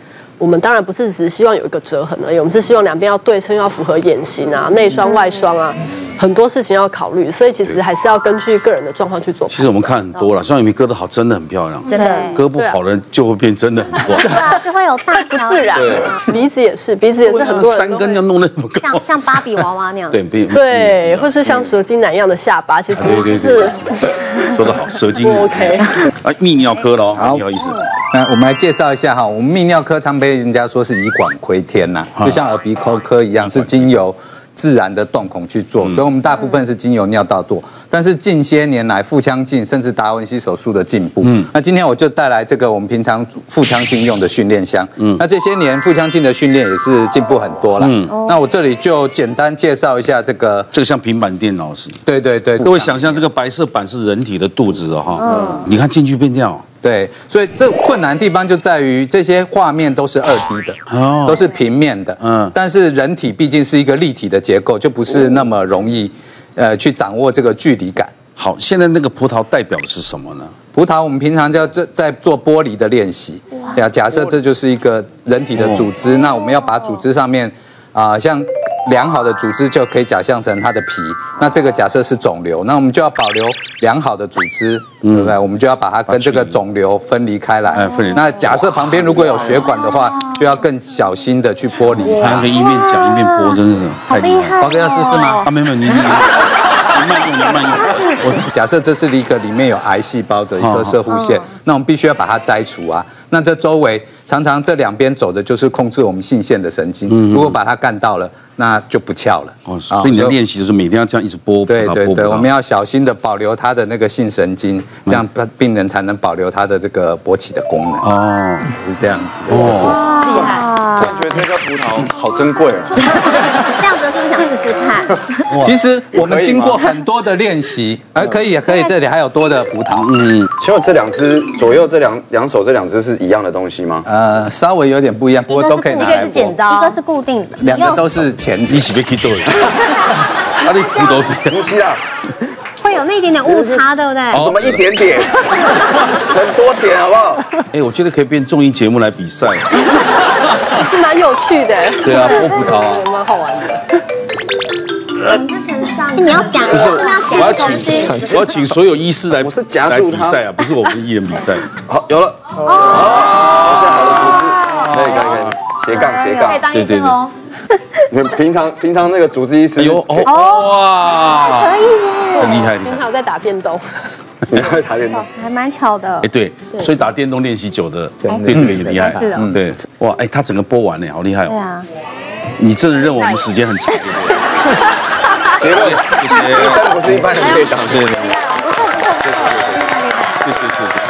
我们当然不是只是希望有一个折痕而已，我们是希望两边要对称，要符合眼型啊、内双外双啊，很多事情要考虑，所以其实还是要根据个人的状况去做。其实我们看很多了，双眼皮割得好，真的很漂亮；真的割不好的就会变真的很怪。对啊，就会有大小不自然。鼻子也是，鼻子也是很多人三根要弄那么高，像像芭比娃娃那样。对，对，或是像蛇精男一样的下巴，其实是。说得好，蛇精。[LAUGHS] OK。哎，泌尿科喽，好，不好意思。那我们来介绍一下哈，我们泌尿科常被人家说是以管窥天呐，就像耳鼻喉科一样，是经由自然的洞孔去做，所以我们大部分是经由尿道做。但是近些年来腹腔镜甚至达文西手术的进步，嗯，那今天我就带来这个我们平常腹腔镜用的训练箱，嗯，那这些年腹腔镜的训练也是进步很多了，嗯，那我这里就简单介绍一下这个，这个像平板电脑似的，对对对，各位想象这个白色板是人体的肚子哦，哈，嗯，你看进去变这样。对，所以这困难的地方就在于这些画面都是二 D 的，哦，都是平面的，嗯，但是人体毕竟是一个立体的结构，就不是那么容易，呃，去掌握这个距离感。好，现在那个葡萄代表的是什么呢？葡萄我们平常叫在在做剥离的练习，对啊，假设这就是一个人体的组织，那我们要把组织上面啊，呃，像。良好的组织就可以假象成它的皮，那这个假设是肿瘤，那我们就要保留良好的组织，对不对？我们就要把它跟这个肿瘤分离开来。哎，分离。那假设旁边如果有血管的话，就要更小心的去剥离。他那个一面讲一面剥，真是太厉害。华哥要试试吗？啊，没有，你你慢用，慢用。我假设这是一个里面有癌细胞的一个射护腺，那我们必须要把它摘除啊。那这周围常常这两边走的就是控制我们性腺的神经，如果把它干到了，那就不翘了。哦，所以你的练习就是每天要这样一直剥。对对对，我们要小心的保留它的那个性神经，这样病人才能保留他的这个勃起的功能。哦，是这样子。哦，厉害！突然觉得这颗葡萄好珍贵哦。亮哥是不是想试试看？其实我们经过很多的练习，哎，可以也可以，这里还有多的葡萄。嗯，请问这两只左右这两两手这两只是一样的东西吗？呃，稍微有点不一样，不过都可以拿来。一个是剪刀，一个是固定的，两个都是钳子。你是不是可以对？啊，你骨头对，不啊。会有那一点点误差，对不对？什么一点点？很多点，好不好？哎，我觉得可以变综艺节目来比赛，是蛮有趣的。对啊，剥葡萄啊，蛮好玩的。你之前上你要讲，不是，我要请我要请所有医师来我是夹来住比赛啊，不是我们艺人比赛。[LAUGHS] 好，有了。哦，可以可以可以，斜杠斜杠。可以当医生哦。你们平常平常那个主治医师有哦哇，可以很厉害。平常有在打电动，你 [LAUGHS] 会打电动？还蛮巧的哎，。对，所以打电动练习久的，对这个也厉害。是哦对，哇，哎，他整个播完了，好厉害哦。对啊，你真的认为我们时间很长？[LAUGHS] 结论，谢谢。医生不是一般人可以打的。对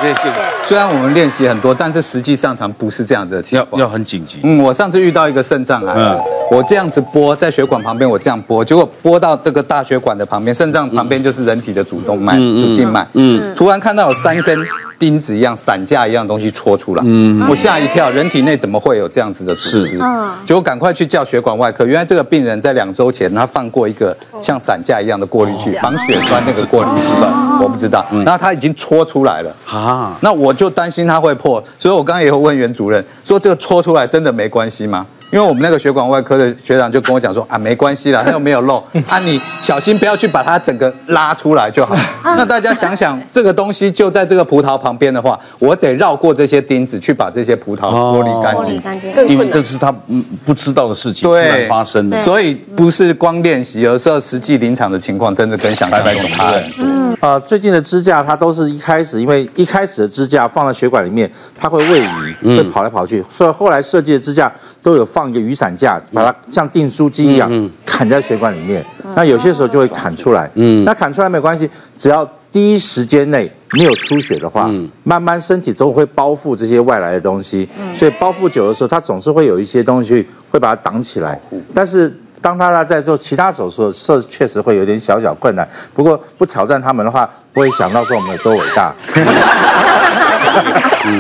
谢谢虽然我们练习很多，但是实际上常不是这样子的情况。要要很紧急。嗯，我上次遇到一个肾脏癌，嗯。我这样子拨在血管旁边，我这样拨，结果拨到这个大血管的旁边，肾脏旁边就是人体的主动脉、主静脉，嗯，突然看到有三根钉子一样、散架一样东西戳出来，嗯，我吓一跳，人体内怎么会有这样子的组织？结果赶快去叫血管外科，原来这个病人在两周前他放过一个像散架一样的过滤器，防血栓那个过滤器，我不知道，然后他已经戳出来了。啊，那我就担心他会破，所以我刚刚也有问袁主任说，这个戳出来真的没关系吗？因为我们那个血管外科的学长就跟我讲说啊，没关系啦，它又没有漏 [LAUGHS] 啊，你小心不要去把它整个拉出来就好。[LAUGHS] 那大家想想，这个东西就在这个葡萄旁边的话，我得绕过这些钉子去把这些葡萄剥离干净。因为这是他嗯不知道的事情，突然发生的。所以不是光练习，有时候实际临场的情况真的跟想象中差很多。呃，最近的支架它都是一开始，因为一开始的支架放在血管里面，它会位移，会跑来跑去，所以后来设计的支架都有放一个雨伞架，把它像订书机一样砍在血管里面。那有些时候就会砍出来，嗯，那砍出来没关系，只要第一时间内没有出血的话，慢慢身体都会包覆这些外来的东西，所以包覆久的时候，它总是会有一些东西会把它挡起来，但是。当他在做其他手术的时候，确实会有点小小困难。不过不挑战他们的话，不会想到说我们有多伟大。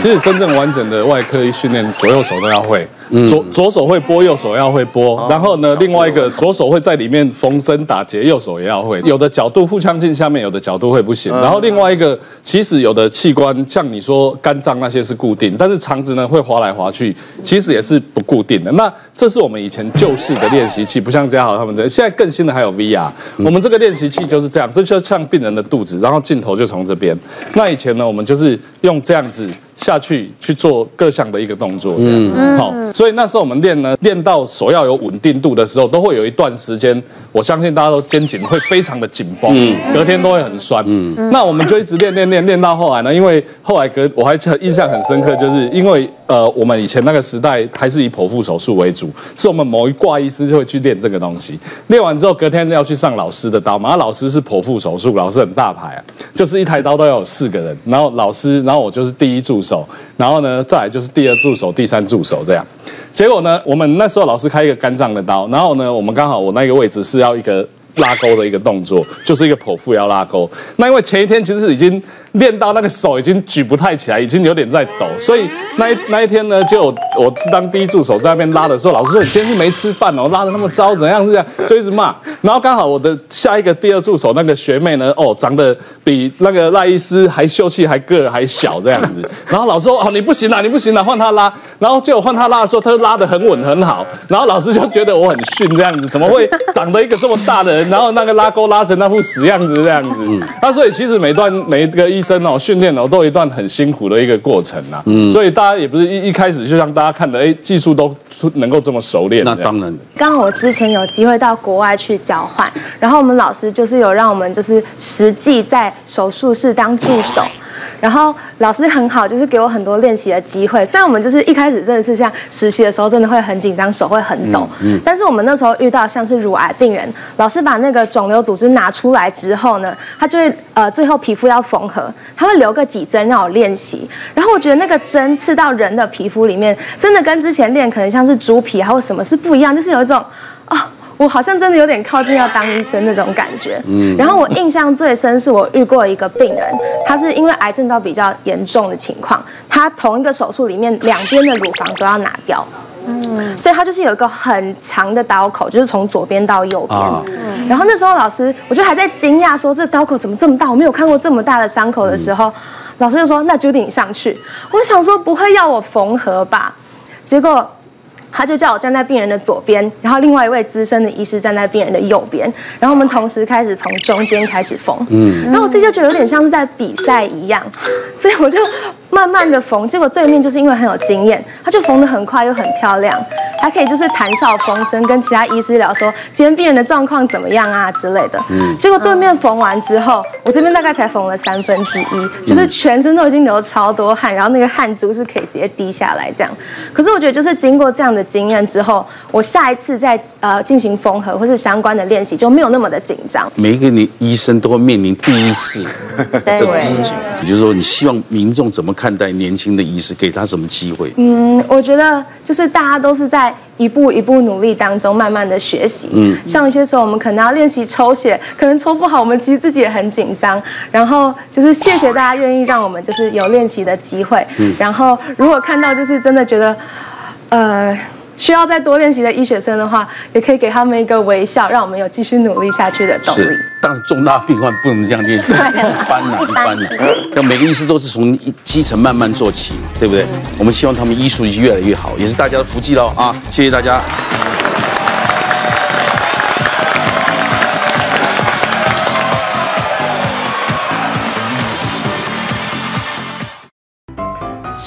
其实真正完整的外科医训练，左右手都要会，左左手会拨，右手要会拨。然后呢，另外一个左手会在里面缝针打结，右手也要会。有的角度腹腔镜下面，有的角度会不行。然后另外一个，其实有的器官像你说肝脏那些是固定，但是肠子呢会滑来滑去，其实也是不固定的。那这是我们以前旧式的练习器，不像嘉豪他们这，现在更新的还有 VR。我们这个练习器就是这样，这就像病人的肚子，然后镜头就从这边。那以前呢，我们就是用这样子。下去去做各项的一个动作，嗯，好，所以那时候我们练呢，练到手要有稳定度的时候，都会有一段时间，我相信大家都肩颈会非常的紧绷，嗯，隔天都会很酸，嗯，那我们就一直练练练练到后来呢，因为后来隔我还印象很深刻，就是因为呃，我们以前那个时代还是以剖腹手术为主，是我们某一挂医师就会去练这个东西，练完之后隔天要去上老师的刀嘛，老师是剖腹手术，老师很大牌啊，就是一台刀都要有四个人，然后老师，然后我就是第一助手，然后呢，再来就是第二助手、第三助手这样。结果呢，我们那时候老师开一个肝脏的刀，然后呢，我们刚好我那个位置是要一个拉钩的一个动作，就是一个剖腹要拉钩。那因为前一天其实已经练到那个手已经举不太起来，已经有点在抖，所以那一那一天呢，就我是当第一助手在那边拉的时候，老师说你今天是没吃饭哦，拉的那么糟，怎样是这样，就一直骂。然后刚好我的下一个第二助手那个学妹呢，哦，长得比那个赖医师还秀气，还个儿还小这样子。然后老师说哦，你不行了，你不行了，换他拉。然后结果换他拉的时候，他就拉的很稳很好。然后老师就觉得我很逊这样子，怎么会长得一个这么大的人，然后那个拉钩拉成那副死样子这样子。那所以其实每段每一个医生哦训练哦都有一段很辛苦的一个过程呐。嗯，所以大家也不是一一开始就像大家看的，哎，技术都能够这么熟练。那当然。刚好我之前有机会到国外去交换，然后我们老师就是有让我们就是实际在手术室当助手。然后老师很好，就是给我很多练习的机会。虽然我们就是一开始真的是像实习的时候，真的会很紧张，手会很抖。嗯。但是我们那时候遇到像是乳癌病人，老师把那个肿瘤组织拿出来之后呢，他就会呃最后皮肤要缝合，他会留个几针让我练习。然后我觉得那个针刺到人的皮肤里面，真的跟之前练可能像是猪皮还有什么是不一样，就是有一种我好像真的有点靠近要当医生那种感觉。嗯，然后我印象最深是我遇过一个病人，他是因为癌症到比较严重的情况，他同一个手术里面两边的乳房都要拿掉。嗯，所以他就是有一个很长的刀口，就是从左边到右边。嗯，然后那时候老师，我就还在惊讶说，这刀口怎么这么大？我没有看过这么大的伤口的时候，老师就说：“那 Judy 你上去。”我想说不会要我缝合吧？结果。他就叫我站在病人的左边，然后另外一位资深的医师站在病人的右边，然后我们同时开始从中间开始缝。嗯，然后我自己就觉得有点像是在比赛一样，所以我就慢慢的缝。结果对面就是因为很有经验，他就缝得很快又很漂亮，还可以就是谈笑风生，跟其他医师聊说今天病人的状况怎么样啊之类的。嗯，结果对面缝完之后，我这边大概才缝了三分之一，就是全身都已经流超多汗，然后那个汗珠是可以直接滴下来这样。可是我觉得就是经过这样的经验之后，我下一次再呃进行缝合或是相关的练习就没有那么的紧张。每一个你医生都会面临第一次这种事情，也就是说，你希望民众怎么看待年轻的医师，给他什么机会？嗯，我觉得就是大家都是在一步一步努力当中慢慢的学习。嗯，像有些时候我们可能要练习抽血，可能抽不好，我们其实自己也很紧张。然后就是谢谢大家愿意让我们就是有练习的机会。嗯，然后如果看到就是真的觉得，呃。需要再多练习的医学生的话，也可以给他们一个微笑，让我们有继续努力下去的动力。是，但重大病患不能这样练习，一般呢，一般呢，要每个医师都是从基层慢慢做起，对不对？我们希望他们医术越来越好，也是大家的福气喽啊！谢谢大家。